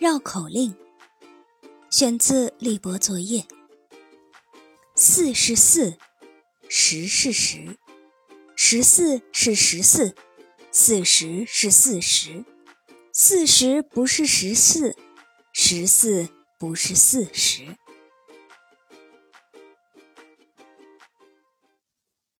绕口令，选自立博作业。四是四，十是十，十四是十四，四十是四十，四十不是十四，十四不是四十。